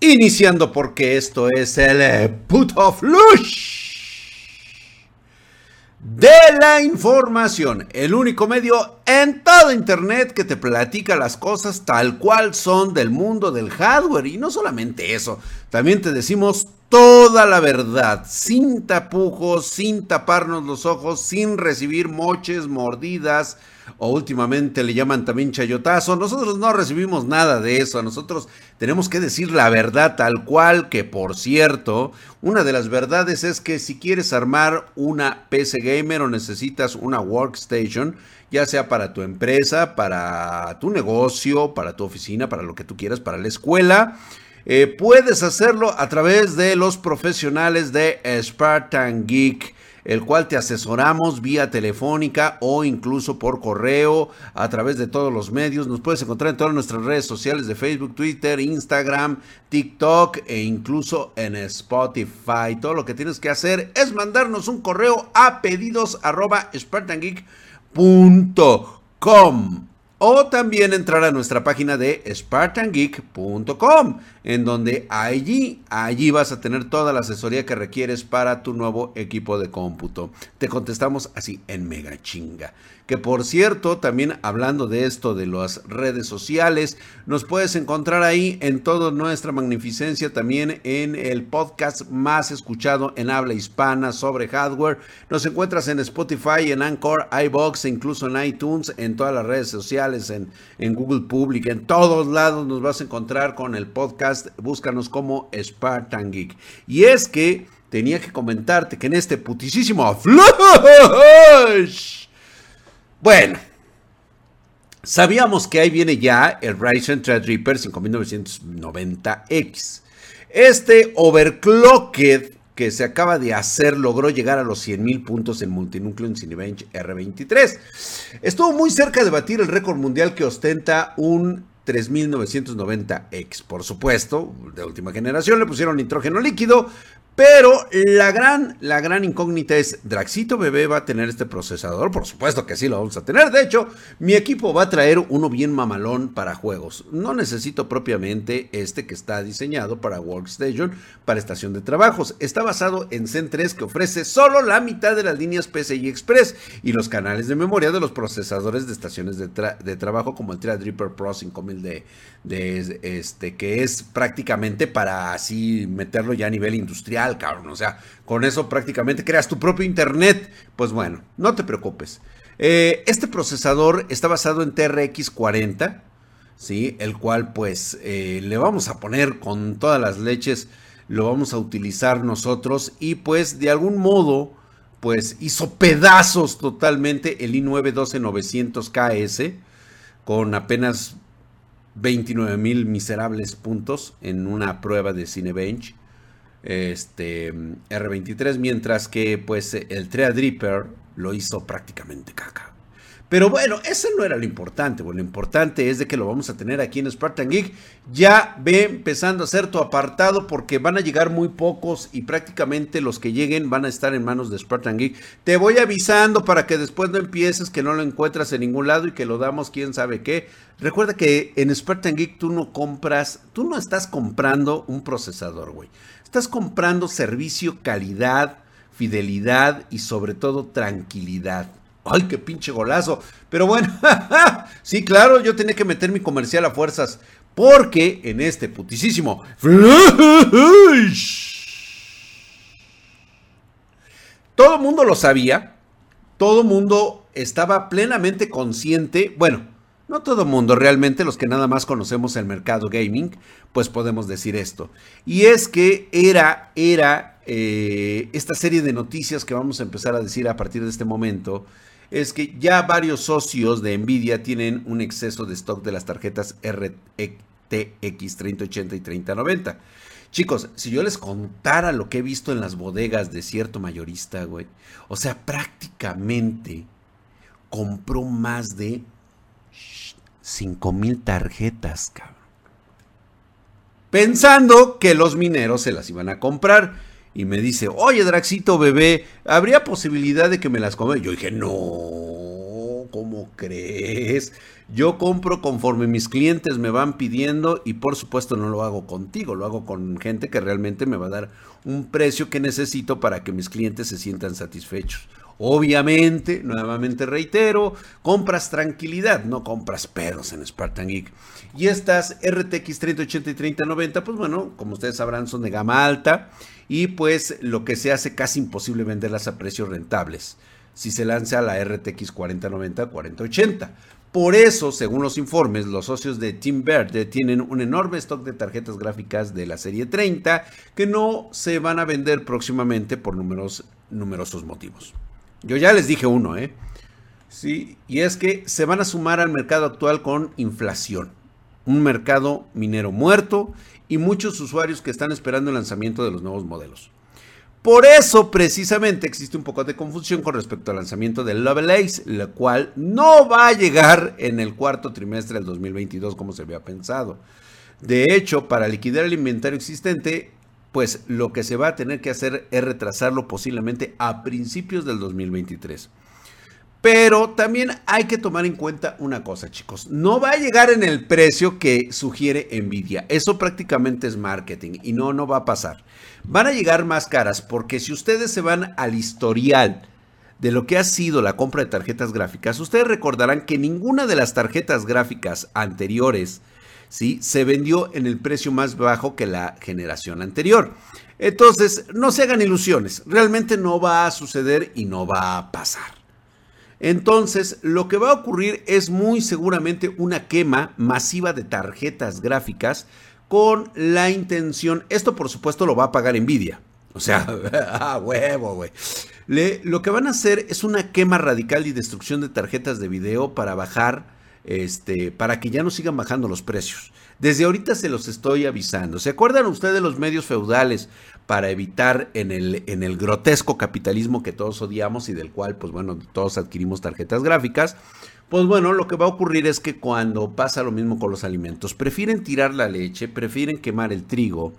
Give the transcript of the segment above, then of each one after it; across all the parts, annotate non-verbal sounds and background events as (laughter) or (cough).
Iniciando porque esto es el eh, puto flush de la información, el único medio en todo internet que te platica las cosas tal cual son del mundo del hardware. Y no solamente eso, también te decimos toda la verdad, sin tapujos, sin taparnos los ojos, sin recibir moches, mordidas, o últimamente le llaman también chayotazo. Nosotros no recibimos nada de eso. Nosotros tenemos que decir la verdad tal cual, que por cierto, una de las verdades es que si quieres armar una PC gamer o necesitas una workstation, ya sea para tu empresa, para tu negocio, para tu oficina, para lo que tú quieras, para la escuela, eh, puedes hacerlo a través de los profesionales de Spartan Geek el cual te asesoramos vía telefónica o incluso por correo a través de todos los medios. Nos puedes encontrar en todas nuestras redes sociales de Facebook, Twitter, Instagram, TikTok e incluso en Spotify. Todo lo que tienes que hacer es mandarnos un correo a pedidos arroba o también entrar a nuestra página de spartangeek.com, en donde allí, allí vas a tener toda la asesoría que requieres para tu nuevo equipo de cómputo. Te contestamos así en mega chinga. Que por cierto, también hablando de esto de las redes sociales, nos puedes encontrar ahí en toda nuestra magnificencia, también en el podcast más escuchado en habla hispana sobre hardware. Nos encuentras en Spotify, en Anchor, iBox incluso en iTunes, en todas las redes sociales, en, en Google Public, en todos lados nos vas a encontrar con el podcast. Búscanos como Spartan Geek. Y es que tenía que comentarte que en este putisísimo flash bueno, sabíamos que ahí viene ya el Ryzen Threadripper 5990X. Este overclocked que se acaba de hacer logró llegar a los 100.000 puntos en multinúcleo en Cinebench R23. Estuvo muy cerca de batir el récord mundial que ostenta un 3990X. Por supuesto, de última generación le pusieron nitrógeno líquido, pero la gran, la gran incógnita es, ¿Draxito Bebé va a tener este procesador? Por supuesto que sí lo vamos a tener. De hecho, mi equipo va a traer uno bien mamalón para juegos. No necesito propiamente este que está diseñado para Workstation, para estación de trabajos. Está basado en Zen 3 que ofrece solo la mitad de las líneas PCI Express y los canales de memoria de los procesadores de estaciones de, trabajo como el Threadripper Pro 5000 de, de este, que es prácticamente para así meterlo ya a nivel industrial cabrón. O sea, con eso prácticamente creas tu propio internet. Pues bueno, no te preocupes. Eh, este procesador está basado en TRX 40, ¿sí? El cual pues eh, le vamos a poner con todas las leches, lo vamos a utilizar nosotros y pues de algún modo pues hizo pedazos totalmente el i9 12900KS con apenas 29 mil miserables puntos en una prueba de Cinebench este R23, mientras que pues el Threadripper lo hizo prácticamente caca. Pero bueno, eso no era lo importante. Lo importante es de que lo vamos a tener aquí en Spartan Geek. Ya ve empezando a ser tu apartado porque van a llegar muy pocos y prácticamente los que lleguen van a estar en manos de Spartan Geek. Te voy avisando para que después no empieces, que no lo encuentras en ningún lado y que lo damos quién sabe qué. Recuerda que en Spartan Geek tú no compras, tú no estás comprando un procesador, güey. Estás comprando servicio, calidad, fidelidad y sobre todo tranquilidad. ¡Ay, qué pinche golazo! Pero bueno, (laughs) sí, claro, yo tenía que meter mi comercial a fuerzas. Porque en este putisísimo Todo el mundo lo sabía. Todo mundo estaba plenamente consciente. Bueno, no todo mundo, realmente los que nada más conocemos el mercado gaming, pues podemos decir esto. Y es que era, era eh, esta serie de noticias que vamos a empezar a decir a partir de este momento, es que ya varios socios de Nvidia tienen un exceso de stock de las tarjetas RTX 3080 y 3090. Chicos, si yo les contara lo que he visto en las bodegas de cierto mayorista, güey, o sea, prácticamente compró más de 5 mil tarjetas, cabrón. Pensando que los mineros se las iban a comprar. Y me dice, oye Draxito bebé, ¿habría posibilidad de que me las come? Yo dije, no, ¿cómo crees? Yo compro conforme mis clientes me van pidiendo y por supuesto no lo hago contigo, lo hago con gente que realmente me va a dar un precio que necesito para que mis clientes se sientan satisfechos. Obviamente, nuevamente reitero, compras tranquilidad, no compras pedos en Spartan Geek. Y estas RTX 3080 y 3090, pues bueno, como ustedes sabrán, son de gama alta y pues lo que se hace casi imposible venderlas a precios rentables si se lanza la RTX 4090 4080. Por eso, según los informes, los socios de Team Verde tienen un enorme stock de tarjetas gráficas de la serie 30 que no se van a vender próximamente por numerosos motivos. Yo ya les dije uno, ¿eh? Sí, y es que se van a sumar al mercado actual con inflación. Un mercado minero muerto y muchos usuarios que están esperando el lanzamiento de los nuevos modelos. Por eso, precisamente, existe un poco de confusión con respecto al lanzamiento del Lovelace, la cual no va a llegar en el cuarto trimestre del 2022 como se había pensado. De hecho, para liquidar el inventario existente, pues lo que se va a tener que hacer es retrasarlo posiblemente a principios del 2023. Pero también hay que tomar en cuenta una cosa, chicos. No va a llegar en el precio que sugiere Nvidia. Eso prácticamente es marketing y no, no va a pasar. Van a llegar más caras porque si ustedes se van al historial de lo que ha sido la compra de tarjetas gráficas, ustedes recordarán que ninguna de las tarjetas gráficas anteriores ¿sí? se vendió en el precio más bajo que la generación anterior. Entonces, no se hagan ilusiones. Realmente no va a suceder y no va a pasar. Entonces, lo que va a ocurrir es muy seguramente una quema masiva de tarjetas gráficas con la intención, esto por supuesto lo va a pagar Nvidia. O sea, (laughs) ah, huevo, güey. lo que van a hacer es una quema radical y destrucción de tarjetas de video para bajar, este, para que ya no sigan bajando los precios. Desde ahorita se los estoy avisando. ¿Se acuerdan ustedes de los medios feudales para evitar en el, en el grotesco capitalismo que todos odiamos y del cual, pues bueno, todos adquirimos tarjetas gráficas? Pues bueno, lo que va a ocurrir es que cuando pasa lo mismo con los alimentos, prefieren tirar la leche, prefieren quemar el trigo,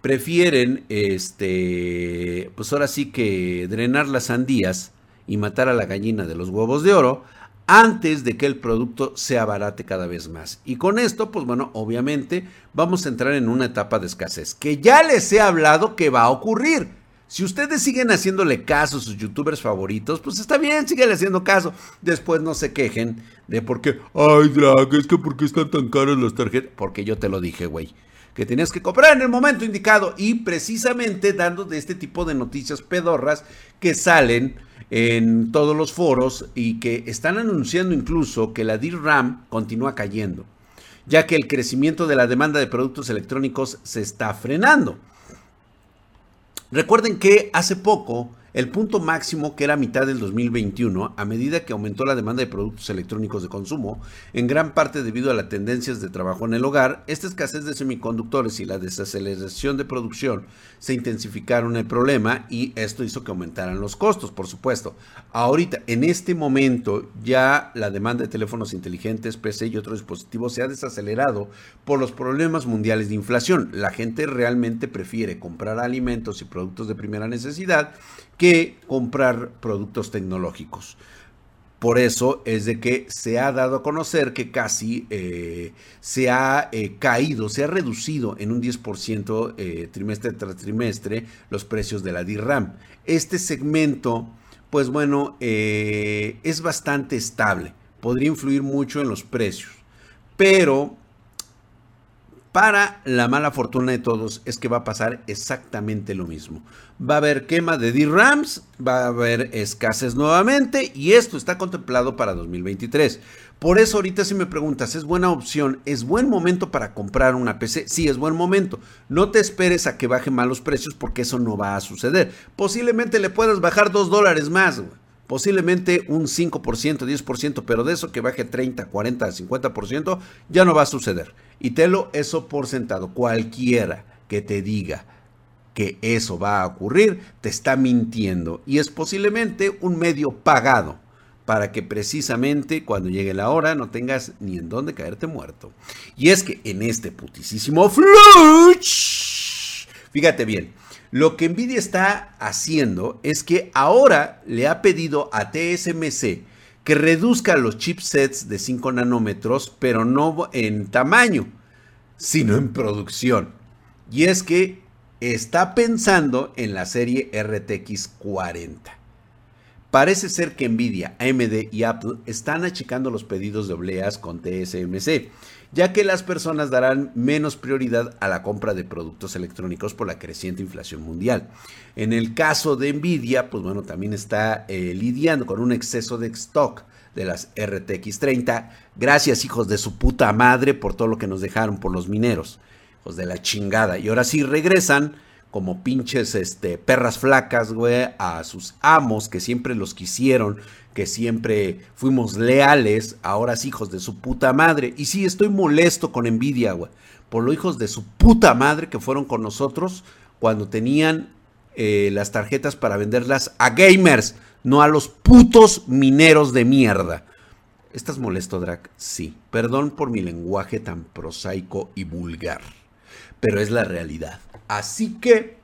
prefieren, este, pues ahora sí que drenar las sandías y matar a la gallina de los huevos de oro antes de que el producto se abarate cada vez más. Y con esto, pues bueno, obviamente vamos a entrar en una etapa de escasez, que ya les he hablado que va a ocurrir. Si ustedes siguen haciéndole caso a sus youtubers favoritos, pues está bien, siguen haciendo caso. Después no se quejen de por qué, ay Drag, es que por qué están tan caras las tarjetas. Porque yo te lo dije, güey que tenías que comprar en el momento indicado y precisamente dando de este tipo de noticias pedorras que salen en todos los foros y que están anunciando incluso que la DRAM continúa cayendo, ya que el crecimiento de la demanda de productos electrónicos se está frenando. Recuerden que hace poco el punto máximo, que era mitad del 2021, a medida que aumentó la demanda de productos electrónicos de consumo, en gran parte debido a las tendencias de trabajo en el hogar, esta escasez de semiconductores y la desaceleración de producción se intensificaron el problema y esto hizo que aumentaran los costos, por supuesto. Ahorita, en este momento, ya la demanda de teléfonos inteligentes, PC y otros dispositivos se ha desacelerado por los problemas mundiales de inflación. La gente realmente prefiere comprar alimentos y productos de primera necesidad que comprar productos tecnológicos. Por eso es de que se ha dado a conocer que casi eh, se ha eh, caído, se ha reducido en un 10% eh, trimestre tras trimestre los precios de la DRAM. Este segmento, pues bueno, es bastante estable, podría influir mucho en los precios, pero para la mala fortuna de todos es que va a pasar exactamente lo mismo. Va a haber quema de DRAMs, va a haber escasez nuevamente y esto está contemplado para 2023. Por eso ahorita si me preguntas, ¿es buena opción? ¿Es buen momento para comprar una PC? Sí, es buen momento. No te esperes a que baje más los precios porque eso no va a suceder. Posiblemente le puedas bajar 2 dólares más. Posiblemente un 5%, 10%, pero de eso que baje 30, 40, 50% ya no va a suceder. Y telo eso por sentado. Cualquiera que te diga que eso va a ocurrir, te está mintiendo. Y es posiblemente un medio pagado para que precisamente cuando llegue la hora no tengas ni en dónde caerte muerto. Y es que en este putisísimo fluch, fíjate bien, lo que Nvidia está haciendo es que ahora le ha pedido a TSMC que reduzca los chipsets de 5 nanómetros, pero no en tamaño, sino en producción. Y es que está pensando en la serie RTX 40. Parece ser que Nvidia, AMD y Apple están achicando los pedidos de obleas con TSMC, ya que las personas darán menos prioridad a la compra de productos electrónicos por la creciente inflación mundial. En el caso de Nvidia, pues bueno, también está eh, lidiando con un exceso de stock de las RTX 30. Gracias, hijos de su puta madre, por todo lo que nos dejaron por los mineros. Hijos de la chingada. Y ahora sí regresan como pinches este, perras flacas, güey, a sus amos que siempre los quisieron, que siempre fuimos leales, ahora sí, hijos de su puta madre. Y sí, estoy molesto con envidia, güey, por los hijos de su puta madre que fueron con nosotros cuando tenían eh, las tarjetas para venderlas a gamers, no a los putos mineros de mierda. ¿Estás molesto, Drac? Sí. Perdón por mi lenguaje tan prosaico y vulgar, pero es la realidad. Así que,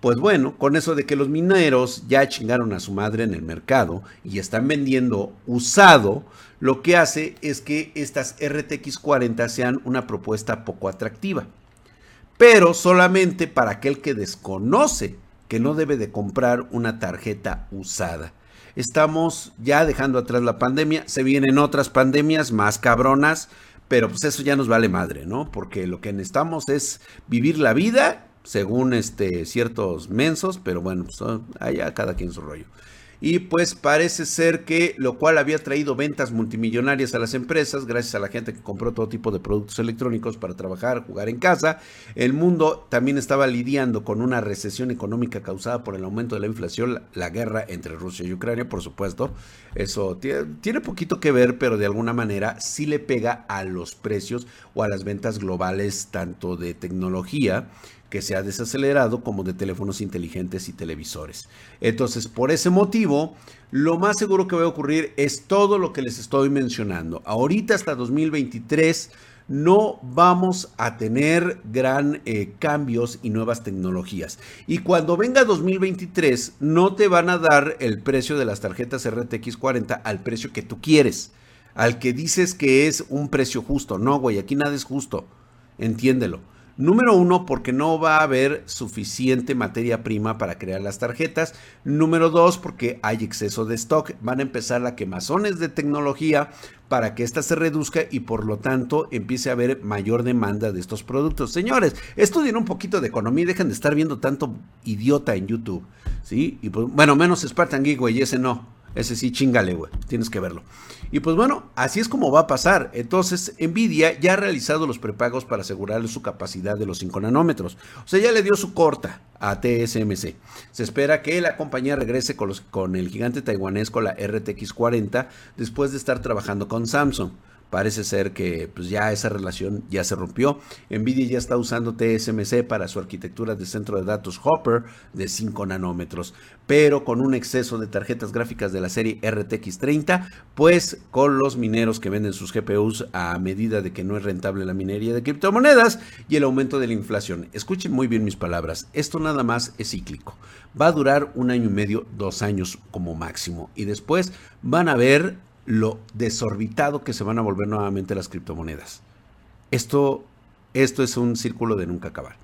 pues bueno, con eso de que los mineros ya chingaron a su madre en el mercado y están vendiendo usado, lo que hace es que estas RTX 40 sean una propuesta poco atractiva. Pero solamente para aquel que desconoce que no debe de comprar una tarjeta usada. Estamos ya dejando atrás la pandemia, se vienen otras pandemias más cabronas, pero pues eso ya nos vale madre, ¿no? Porque lo que necesitamos es vivir la vida según este, ciertos mensos, pero bueno, pues allá cada quien su rollo. Y pues parece ser que lo cual había traído ventas multimillonarias a las empresas, gracias a la gente que compró todo tipo de productos electrónicos para trabajar, jugar en casa. El mundo también estaba lidiando con una recesión económica causada por el aumento de la inflación, la guerra entre Rusia y Ucrania, por supuesto. Eso tiene, tiene poquito que ver, pero de alguna manera sí le pega a los precios o a las ventas globales, tanto de tecnología que se ha desacelerado como de teléfonos inteligentes y televisores. Entonces, por ese motivo, lo más seguro que va a ocurrir es todo lo que les estoy mencionando. Ahorita hasta 2023 no vamos a tener gran eh, cambios y nuevas tecnologías. Y cuando venga 2023, no te van a dar el precio de las tarjetas RTX 40 al precio que tú quieres, al que dices que es un precio justo. No, güey, aquí nada es justo. Entiéndelo. Número uno, porque no va a haber suficiente materia prima para crear las tarjetas. Número dos, porque hay exceso de stock. Van a empezar la quemazones de tecnología para que ésta se reduzca y por lo tanto empiece a haber mayor demanda de estos productos. Señores, estudien un poquito de economía y dejen de estar viendo tanto idiota en YouTube. ¿Sí? Y pues, bueno, menos Spartan Geek, ese no. Ese sí, chingale, güey. Tienes que verlo. Y pues bueno, así es como va a pasar. Entonces, Nvidia ya ha realizado los prepagos para asegurarle su capacidad de los 5 nanómetros. O sea, ya le dio su corta a TSMC. Se espera que la compañía regrese con, los, con el gigante taiwanés con la RTX 40 después de estar trabajando con Samsung. Parece ser que pues ya esa relación ya se rompió. Nvidia ya está usando TSMC para su arquitectura de centro de datos Hopper de 5 nanómetros, pero con un exceso de tarjetas gráficas de la serie RTX 30, pues con los mineros que venden sus GPUs a medida de que no es rentable la minería de criptomonedas y el aumento de la inflación. Escuchen muy bien mis palabras, esto nada más es cíclico. Va a durar un año y medio, dos años como máximo y después van a ver lo desorbitado que se van a volver nuevamente las criptomonedas. Esto, esto es un círculo de nunca acabar.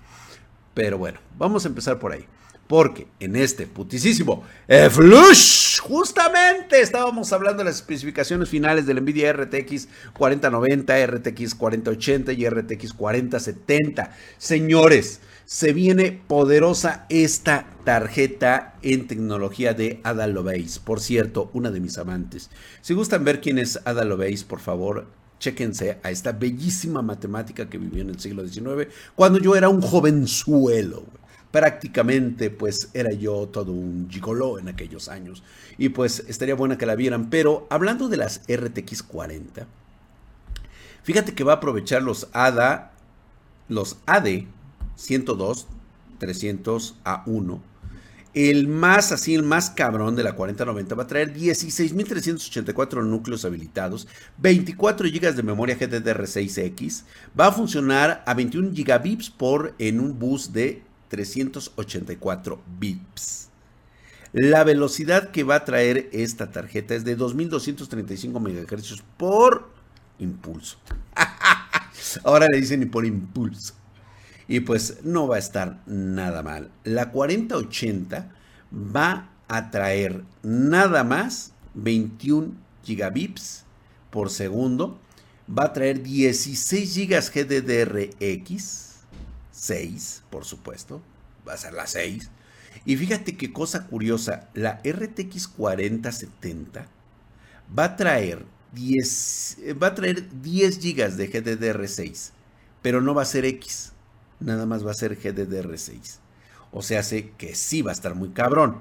Pero bueno, vamos a empezar por ahí. Porque en este putisísimo Flush, justamente estábamos hablando de las especificaciones finales del Nvidia RTX 4090, RTX 4080 y RTX 4070. Señores, se viene poderosa esta tarjeta en tecnología de Ada Lovelace. Por cierto, una de mis amantes. Si gustan ver quién es Ada Lovelace, por favor, chéquense a esta bellísima matemática que vivió en el siglo XIX, cuando yo era un jovenzuelo. Prácticamente, pues era yo todo un gigoló en aquellos años. Y pues estaría buena que la vieran. Pero hablando de las RTX 40, fíjate que va a aprovechar los ADA, los AD 102, 300 a 1. El más, así, el más cabrón de la 4090 va a traer 16.384 núcleos habilitados, 24 GB de memoria GDDR6X, va a funcionar a 21 gigabits por en un bus de 384 bits. La velocidad que va a traer esta tarjeta es de 2235 MHz por impulso. (laughs) Ahora le dicen por impulso. Y pues no va a estar nada mal. La 4080 va a traer nada más 21 gigabits por segundo. Va a traer 16 gigas GDDRX. 6, por supuesto. Va a ser la 6. Y fíjate qué cosa curiosa. La RTX 4070 va a traer 10, va a traer 10 gigas de GDDR6. Pero no va a ser X. Nada más va a ser GDDR6. O sea, sé que sí va a estar muy cabrón.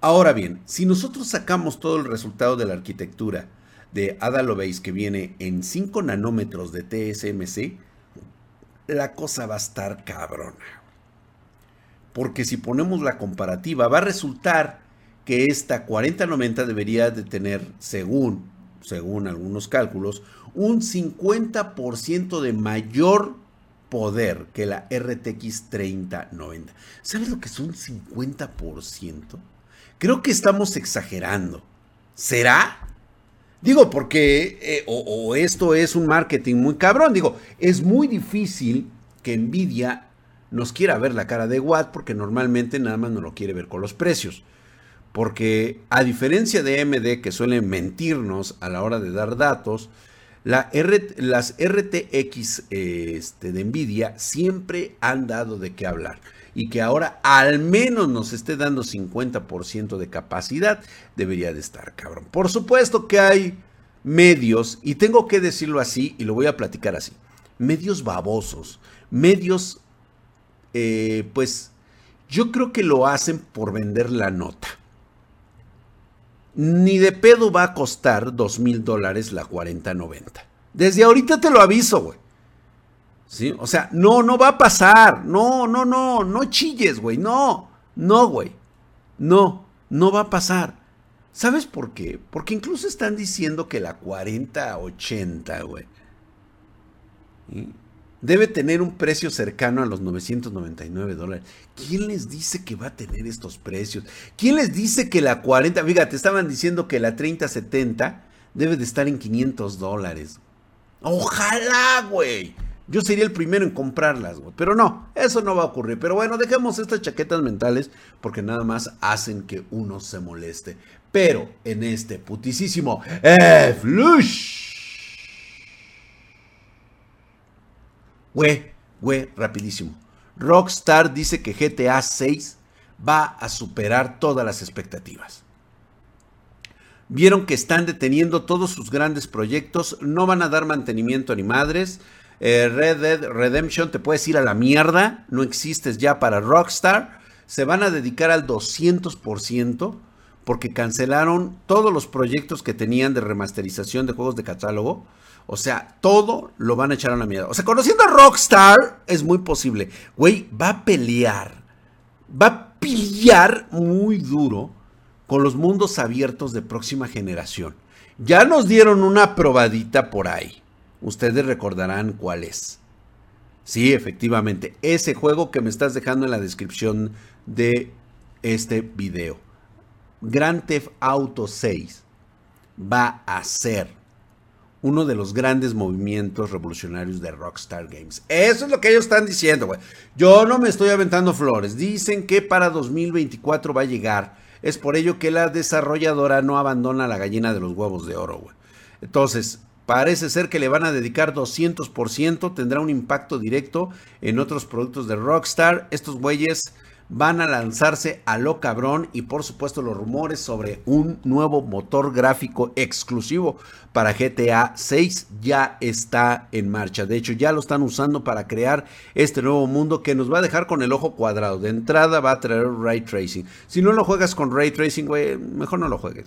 Ahora bien, si nosotros sacamos todo el resultado de la arquitectura de Ada Lovelace que viene en 5 nanómetros de TSMC, la cosa va a estar cabrona. Porque si ponemos la comparativa, va a resultar que esta 4090 debería de tener, según, según algunos cálculos, un 50% de mayor poder que la RTX 3090. ¿Sabes lo que es un 50%? Creo que estamos exagerando. ¿Será? Digo, porque eh, o, esto es un marketing muy cabrón. Digo, es muy difícil que Nvidia nos quiera ver la cara de Watt porque normalmente nada más no lo quiere ver con los precios. Porque a diferencia de AMD que suelen mentirnos a la hora de dar datos, la las RTX este, de Nvidia siempre han dado de qué hablar y que ahora al menos nos esté dando 50% de capacidad, debería de estar, cabrón. Por supuesto que hay medios, y tengo que decirlo así, y lo voy a platicar así, medios babosos, medios, eh, pues, yo creo que lo hacen por vender la nota. Ni de pedo va a costar dos mil dólares la 4090. Desde ahorita te lo aviso, güey. O sea, no, no va a pasar. No, no, no, no chilles, güey. No, no, güey. No, no va a pasar. ¿Sabes por qué? Porque incluso están diciendo que la 4080, güey, debe tener un precio cercano a los 999 dólares. ¿Quién les dice que va a tener estos precios? ¿Quién les dice que la 40, fíjate, estaban diciendo que la 3070 debe de estar en 500 dólares? Ojalá, güey. Yo sería el primero en comprarlas, güey. Pero no, eso no va a ocurrir. Pero bueno, dejemos estas chaquetas mentales porque nada más hacen que uno se moleste. Pero en este putisísimo Flush. Güey, güey, rapidísimo. Rockstar dice que GTA 6 va a superar todas las expectativas. Vieron que están deteniendo todos sus grandes proyectos, no van a dar mantenimiento ni madres, eh, Red Dead Redemption te puedes ir a la mierda, no existes ya para Rockstar. Se van a dedicar al 200% porque cancelaron todos los proyectos que tenían de remasterización de juegos de catálogo. O sea, todo lo van a echar a la mierda. O sea, conociendo a Rockstar, es muy posible. Güey, va a pelear. Va a pelear muy duro con los mundos abiertos de próxima generación. Ya nos dieron una probadita por ahí. Ustedes recordarán cuál es. Sí, efectivamente, ese juego que me estás dejando en la descripción de este video. Grand Theft Auto 6 va a ser uno de los grandes movimientos revolucionarios de Rockstar Games. Eso es lo que ellos están diciendo, güey. Yo no me estoy aventando flores. Dicen que para 2024 va a llegar. Es por ello que la desarrolladora no abandona la gallina de los huevos de oro, güey. Entonces, Parece ser que le van a dedicar 200%, tendrá un impacto directo en otros productos de Rockstar. Estos güeyes van a lanzarse a lo cabrón y por supuesto los rumores sobre un nuevo motor gráfico exclusivo para GTA 6 ya está en marcha. De hecho ya lo están usando para crear este nuevo mundo que nos va a dejar con el ojo cuadrado. De entrada va a traer ray tracing. Si no lo juegas con ray tracing, güey, mejor no lo juegues.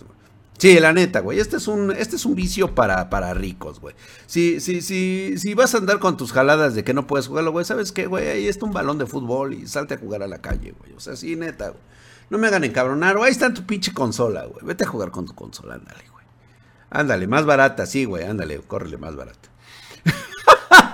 Sí, la neta, güey. Este es un, este es un vicio para, para ricos, güey. Si, si, si, si vas a andar con tus jaladas de que no puedes jugarlo, güey, ¿sabes qué, güey? Ahí está un balón de fútbol y salte a jugar a la calle, güey. O sea, sí, neta, güey. No me hagan encabronar, güey. Ahí está tu pinche consola, güey. Vete a jugar con tu consola, ándale, güey. Ándale, más barata, sí, güey. Ándale, córrele más barata.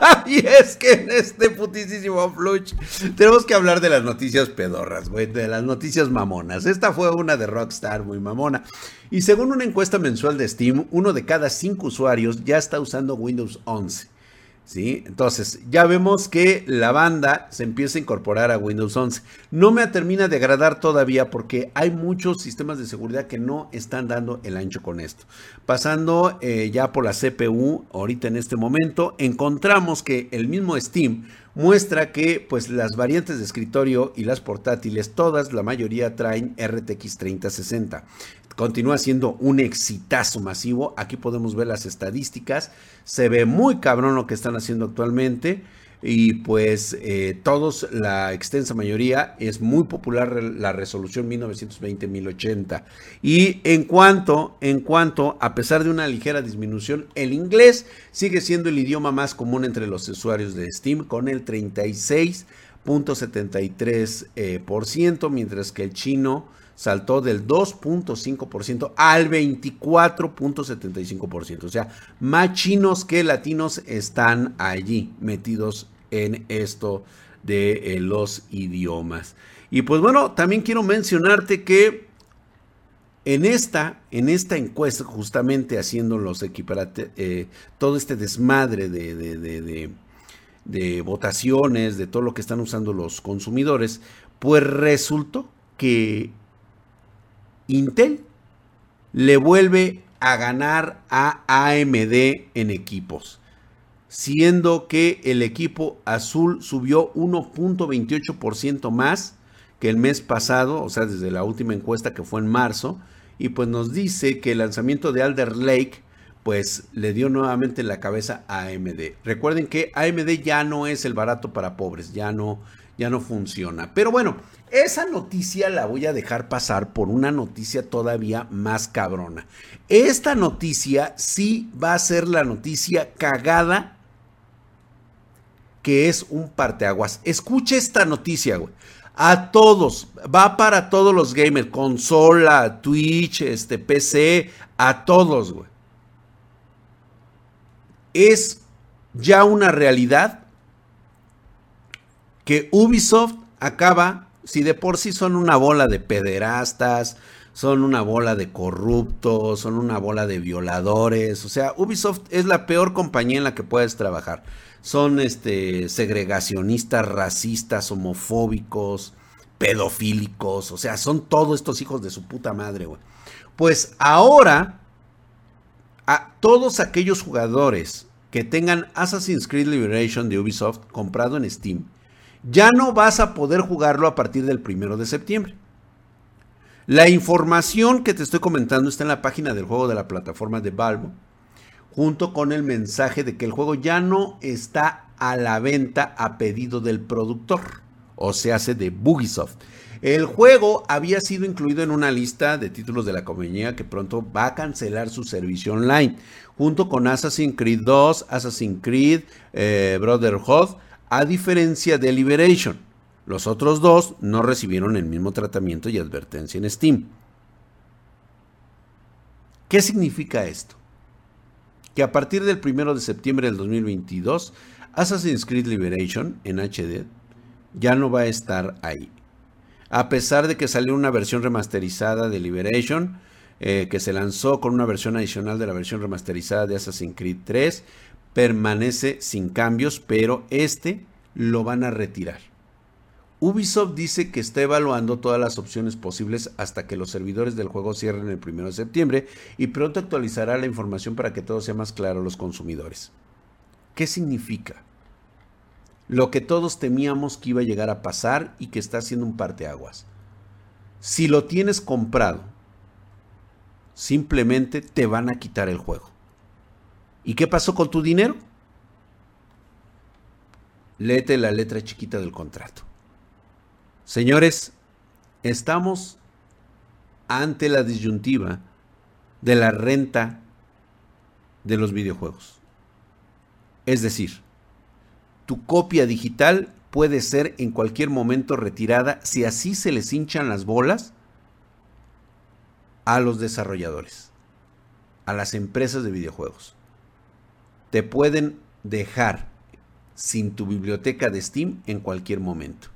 (laughs) y es que en este putísimo fluch tenemos que hablar de las noticias pedorras, güey, de las noticias mamonas. Esta fue una de Rockstar muy mamona. Y según una encuesta mensual de Steam, uno de cada cinco usuarios ya está usando Windows 11. ¿Sí? Entonces, ya vemos que la banda se empieza a incorporar a Windows 11. No me termina de agradar todavía porque hay muchos sistemas de seguridad que no están dando el ancho con esto. Pasando eh, ya por la CPU, ahorita en este momento, encontramos que el mismo Steam muestra que pues las variantes de escritorio y las portátiles, todas, la mayoría traen RTX 3060 continúa siendo un exitazo masivo. Aquí podemos ver las estadísticas. Se ve muy cabrón lo que están haciendo actualmente. Y pues eh, todos, la extensa mayoría, es muy popular la resolución 1920-1080. Y en cuanto, en cuanto, a pesar de una ligera disminución, el inglés sigue siendo el idioma más común entre los usuarios de Steam con el 36.73%, eh, mientras que el chino saltó del 2.5% al 24.75%. O sea, más chinos que latinos están allí metidos en esto de eh, los idiomas. Y pues bueno, también quiero mencionarte que en esta, en esta encuesta, justamente haciendo los eh, todo este desmadre de, de, de votaciones, de todo lo que están usando los consumidores, pues resultó que Intel le vuelve a ganar a AMD en equipos, siendo que el equipo azul subió 1.28% más que el mes pasado, o sea, desde la última encuesta que fue en marzo, y pues nos dice que el lanzamiento de Alder Lake pues le dio nuevamente la cabeza a AMD. Recuerden que AMD ya no es el barato para pobres, ya no ya no funciona. Pero bueno, esa noticia la voy a dejar pasar por una noticia todavía más cabrona. Esta noticia sí va a ser la noticia cagada que es un parteaguas. Escuche esta noticia, güey. A todos, va para todos los gamers, consola, Twitch, este PC, a todos, güey. Es ya una realidad que Ubisoft acaba, si de por sí son una bola de pederastas, son una bola de corruptos, son una bola de violadores, o sea, Ubisoft es la peor compañía en la que puedes trabajar. Son este segregacionistas, racistas, homofóbicos, pedofílicos, o sea, son todos estos hijos de su puta madre. Pues ahora a todos aquellos jugadores que tengan Assassin's Creed Liberation de Ubisoft comprado en Steam ya no vas a poder jugarlo a partir del primero de septiembre. La información que te estoy comentando está en la página del juego de la plataforma de Valve, junto con el mensaje de que el juego ya no está a la venta a pedido del productor, o se hace de Bugisoft. El juego había sido incluido en una lista de títulos de la compañía que pronto va a cancelar su servicio online, junto con Assassin's Creed 2, Assassin's Creed eh, Brotherhood, a diferencia de Liberation. Los otros dos no recibieron el mismo tratamiento y advertencia en Steam. ¿Qué significa esto? Que a partir del 1 de septiembre del 2022, Assassin's Creed Liberation en HD ya no va a estar ahí. A pesar de que salió una versión remasterizada de Liberation, eh, que se lanzó con una versión adicional de la versión remasterizada de Assassin's Creed 3, permanece sin cambios, pero este lo van a retirar. Ubisoft dice que está evaluando todas las opciones posibles hasta que los servidores del juego cierren el 1 de septiembre y pronto actualizará la información para que todo sea más claro a los consumidores. ¿Qué significa? Lo que todos temíamos que iba a llegar a pasar y que está haciendo un parteaguas. Si lo tienes comprado, simplemente te van a quitar el juego. ¿Y qué pasó con tu dinero? Léete la letra chiquita del contrato. Señores, estamos ante la disyuntiva de la renta de los videojuegos. Es decir, tu copia digital puede ser en cualquier momento retirada si así se les hinchan las bolas a los desarrolladores, a las empresas de videojuegos te pueden dejar sin tu biblioteca de Steam en cualquier momento.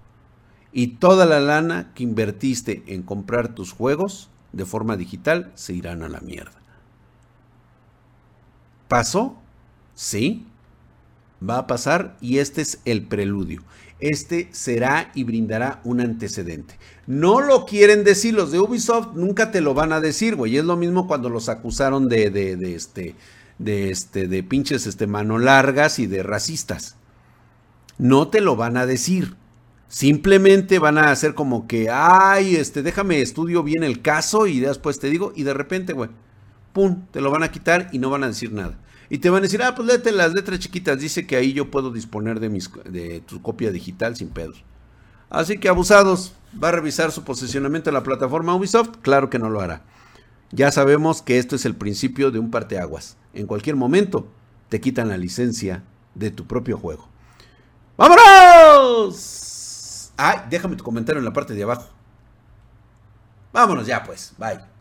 Y toda la lana que invertiste en comprar tus juegos de forma digital se irán a la mierda. ¿Pasó? Sí. Va a pasar y este es el preludio. Este será y brindará un antecedente. No lo quieren decir los de Ubisoft, nunca te lo van a decir, güey. Es lo mismo cuando los acusaron de, de, de este, de este, de pinches este, mano largas y de racistas. No te lo van a decir. Simplemente van a hacer como que, ay, este, déjame estudio bien el caso y después te digo, y de repente, güey, pum, te lo van a quitar y no van a decir nada. Y te van a decir, ah, pues léete las letras chiquitas, dice que ahí yo puedo disponer de, mis, de tu copia digital sin pedos. Así que abusados, ¿va a revisar su posicionamiento en la plataforma Ubisoft? Claro que no lo hará. Ya sabemos que esto es el principio de un parteaguas. En cualquier momento te quitan la licencia de tu propio juego. ¡Vámonos! Ay, déjame tu comentario en la parte de abajo. Vámonos ya pues, bye.